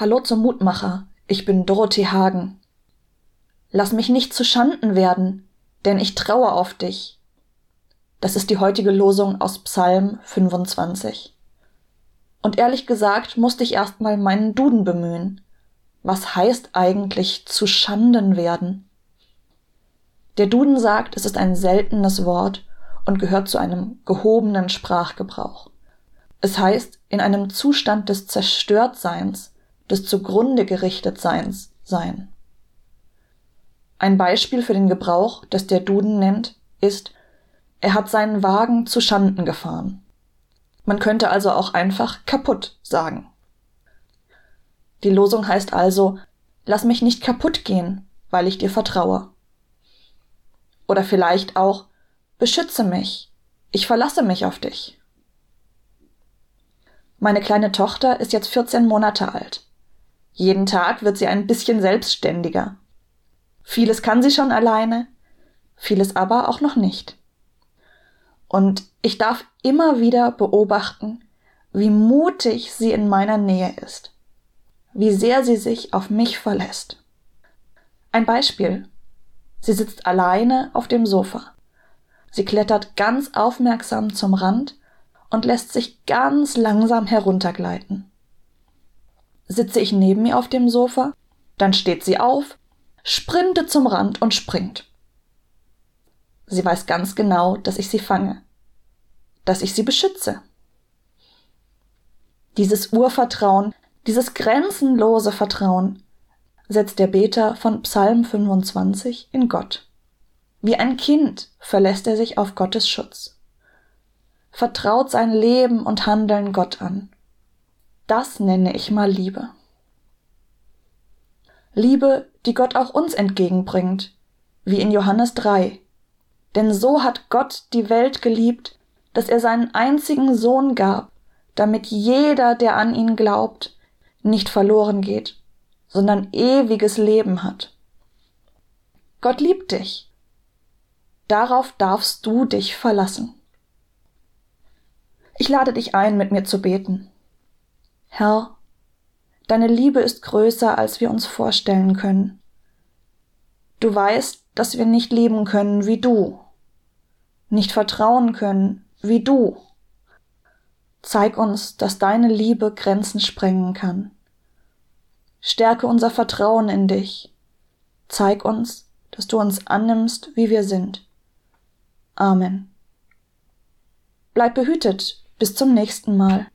Hallo zum Mutmacher, ich bin Dorothee Hagen. Lass mich nicht zu Schanden werden, denn ich traue auf dich. Das ist die heutige Losung aus Psalm 25. Und ehrlich gesagt musste ich erstmal meinen Duden bemühen. Was heißt eigentlich zu Schanden werden? Der Duden sagt, es ist ein seltenes Wort und gehört zu einem gehobenen Sprachgebrauch. Es heißt, in einem Zustand des Zerstörtseins, des zugrunde gerichtet Seins sein. Ein Beispiel für den Gebrauch, das der Duden nennt, ist, er hat seinen Wagen zu Schanden gefahren. Man könnte also auch einfach kaputt sagen. Die Losung heißt also, lass mich nicht kaputt gehen, weil ich dir vertraue. Oder vielleicht auch, beschütze mich, ich verlasse mich auf dich. Meine kleine Tochter ist jetzt 14 Monate alt. Jeden Tag wird sie ein bisschen selbstständiger. Vieles kann sie schon alleine, vieles aber auch noch nicht. Und ich darf immer wieder beobachten, wie mutig sie in meiner Nähe ist, wie sehr sie sich auf mich verlässt. Ein Beispiel. Sie sitzt alleine auf dem Sofa. Sie klettert ganz aufmerksam zum Rand und lässt sich ganz langsam heruntergleiten. Sitze ich neben ihr auf dem Sofa, dann steht sie auf, sprintet zum Rand und springt. Sie weiß ganz genau, dass ich sie fange, dass ich sie beschütze. Dieses Urvertrauen, dieses grenzenlose Vertrauen setzt der Beter von Psalm 25 in Gott. Wie ein Kind verlässt er sich auf Gottes Schutz, vertraut sein Leben und Handeln Gott an das nenne ich mal Liebe. Liebe, die Gott auch uns entgegenbringt, wie in Johannes 3. Denn so hat Gott die Welt geliebt, dass er seinen einzigen Sohn gab, damit jeder, der an ihn glaubt, nicht verloren geht, sondern ewiges Leben hat. Gott liebt dich. Darauf darfst du dich verlassen. Ich lade dich ein, mit mir zu beten. Herr, deine Liebe ist größer, als wir uns vorstellen können. Du weißt, dass wir nicht lieben können wie du, nicht vertrauen können wie du. Zeig uns, dass deine Liebe Grenzen sprengen kann. Stärke unser Vertrauen in dich. Zeig uns, dass du uns annimmst, wie wir sind. Amen. Bleib behütet. Bis zum nächsten Mal.